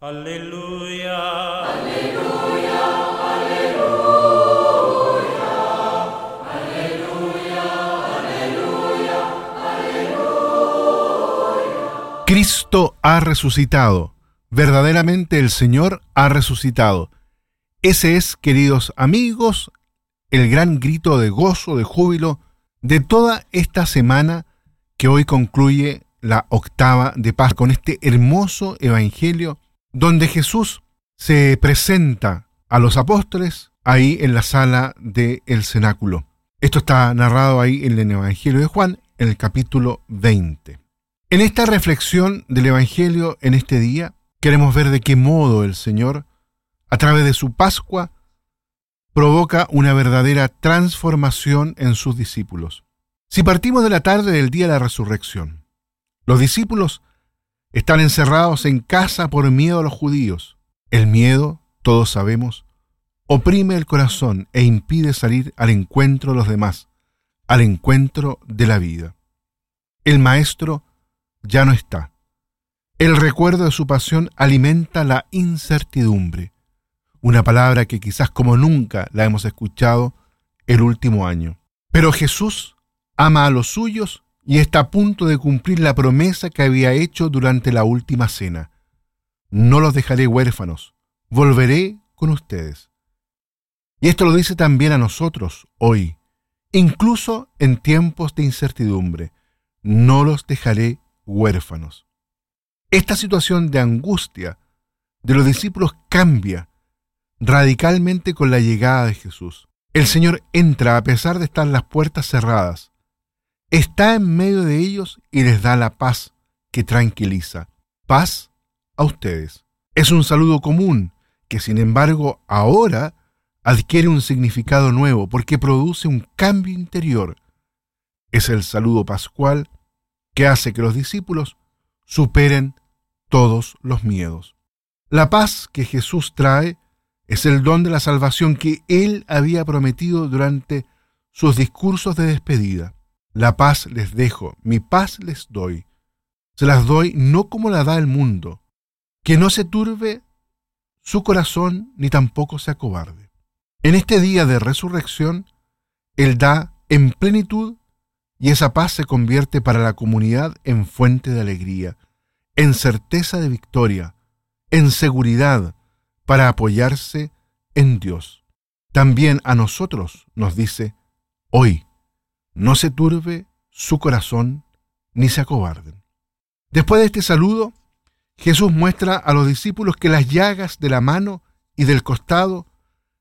Aleluya. Aleluya. Cristo ha resucitado. Verdaderamente el Señor ha resucitado. Ese es, queridos amigos, el gran grito de gozo, de júbilo de toda esta semana que hoy concluye la octava de paz con este hermoso evangelio donde Jesús se presenta a los apóstoles ahí en la sala del cenáculo. Esto está narrado ahí en el Evangelio de Juan, en el capítulo 20. En esta reflexión del Evangelio en este día, queremos ver de qué modo el Señor, a través de su Pascua, provoca una verdadera transformación en sus discípulos. Si partimos de la tarde del día de la resurrección, los discípulos están encerrados en casa por miedo a los judíos. El miedo, todos sabemos, oprime el corazón e impide salir al encuentro de los demás, al encuentro de la vida. El maestro ya no está. El recuerdo de su pasión alimenta la incertidumbre, una palabra que quizás como nunca la hemos escuchado el último año. Pero Jesús ama a los suyos y está a punto de cumplir la promesa que había hecho durante la última cena. No los dejaré huérfanos, volveré con ustedes. Y esto lo dice también a nosotros hoy, incluso en tiempos de incertidumbre. No los dejaré huérfanos. Esta situación de angustia de los discípulos cambia radicalmente con la llegada de Jesús. El Señor entra a pesar de estar las puertas cerradas está en medio de ellos y les da la paz que tranquiliza. Paz a ustedes. Es un saludo común que sin embargo ahora adquiere un significado nuevo porque produce un cambio interior. Es el saludo pascual que hace que los discípulos superen todos los miedos. La paz que Jesús trae es el don de la salvación que Él había prometido durante sus discursos de despedida. La paz les dejo, mi paz les doy. Se las doy no como la da el mundo, que no se turbe su corazón ni tampoco se acobarde. En este día de resurrección, Él da en plenitud y esa paz se convierte para la comunidad en fuente de alegría, en certeza de victoria, en seguridad para apoyarse en Dios. También a nosotros nos dice, hoy, no se turbe su corazón ni se acobarden. Después de este saludo, Jesús muestra a los discípulos que las llagas de la mano y del costado,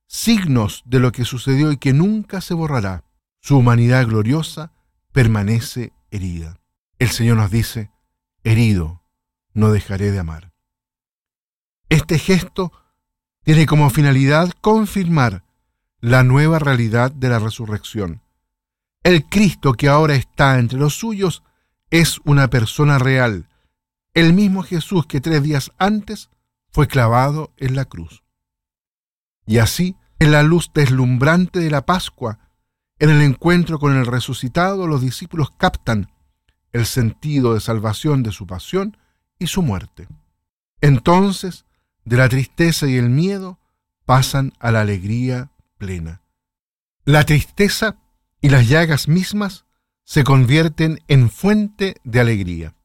signos de lo que sucedió y que nunca se borrará, su humanidad gloriosa permanece herida. El Señor nos dice, herido, no dejaré de amar. Este gesto tiene como finalidad confirmar la nueva realidad de la resurrección el Cristo que ahora está entre los suyos es una persona real, el mismo Jesús que tres días antes fue clavado en la cruz. Y así, en la luz deslumbrante de la Pascua, en el encuentro con el resucitado, los discípulos captan el sentido de salvación de su pasión y su muerte. Entonces, de la tristeza y el miedo pasan a la alegría plena. La tristeza y las llagas mismas se convierten en fuente de alegría.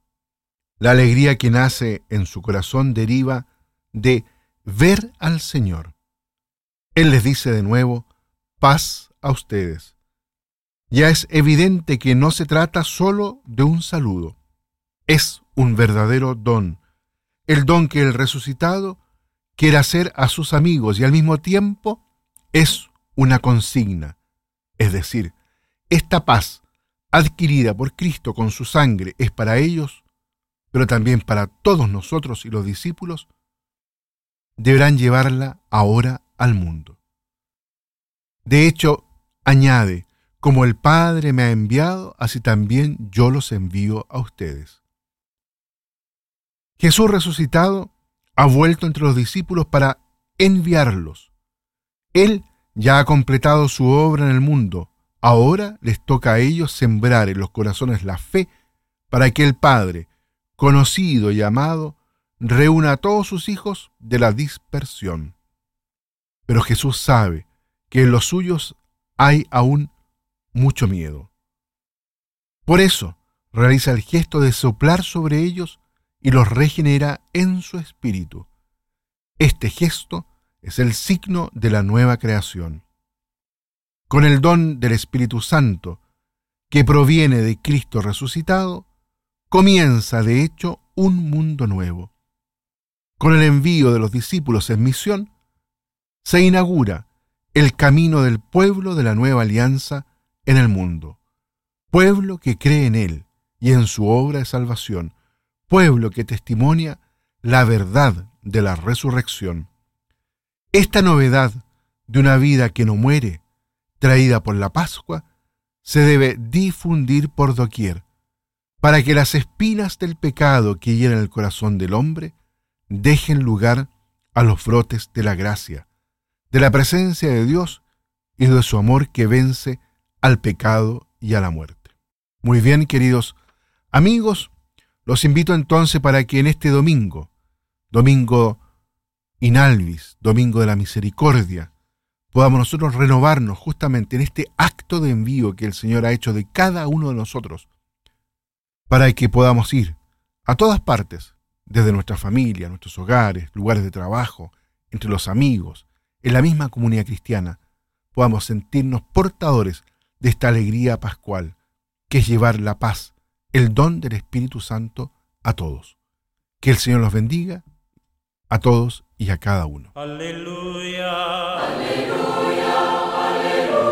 La alegría que nace en su corazón deriva de ver al Señor. Él les dice de nuevo, paz a ustedes. Ya es evidente que no se trata solo de un saludo, es un verdadero don, el don que el resucitado quiere hacer a sus amigos y al mismo tiempo es una consigna, es decir, esta paz adquirida por Cristo con su sangre es para ellos, pero también para todos nosotros y los discípulos, deberán llevarla ahora al mundo. De hecho, añade, como el Padre me ha enviado, así también yo los envío a ustedes. Jesús resucitado ha vuelto entre los discípulos para enviarlos. Él ya ha completado su obra en el mundo, Ahora les toca a ellos sembrar en los corazones la fe para que el Padre, conocido y amado, reúna a todos sus hijos de la dispersión. Pero Jesús sabe que en los suyos hay aún mucho miedo. Por eso realiza el gesto de soplar sobre ellos y los regenera en su espíritu. Este gesto es el signo de la nueva creación. Con el don del Espíritu Santo, que proviene de Cristo resucitado, comienza de hecho un mundo nuevo. Con el envío de los discípulos en misión, se inaugura el camino del pueblo de la nueva alianza en el mundo, pueblo que cree en Él y en su obra de salvación, pueblo que testimonia la verdad de la resurrección. Esta novedad de una vida que no muere, traída por la Pascua, se debe difundir por doquier, para que las espinas del pecado que llenan el corazón del hombre dejen lugar a los brotes de la gracia, de la presencia de Dios y de su amor que vence al pecado y a la muerte. Muy bien, queridos amigos, los invito entonces para que en este domingo, domingo inalvis, domingo de la misericordia, podamos nosotros renovarnos justamente en este acto de envío que el Señor ha hecho de cada uno de nosotros, para que podamos ir a todas partes, desde nuestra familia, nuestros hogares, lugares de trabajo, entre los amigos, en la misma comunidad cristiana, podamos sentirnos portadores de esta alegría pascual, que es llevar la paz, el don del Espíritu Santo a todos. Que el Señor los bendiga a todos y a cada uno. Aleluya, aleluya, aleluya.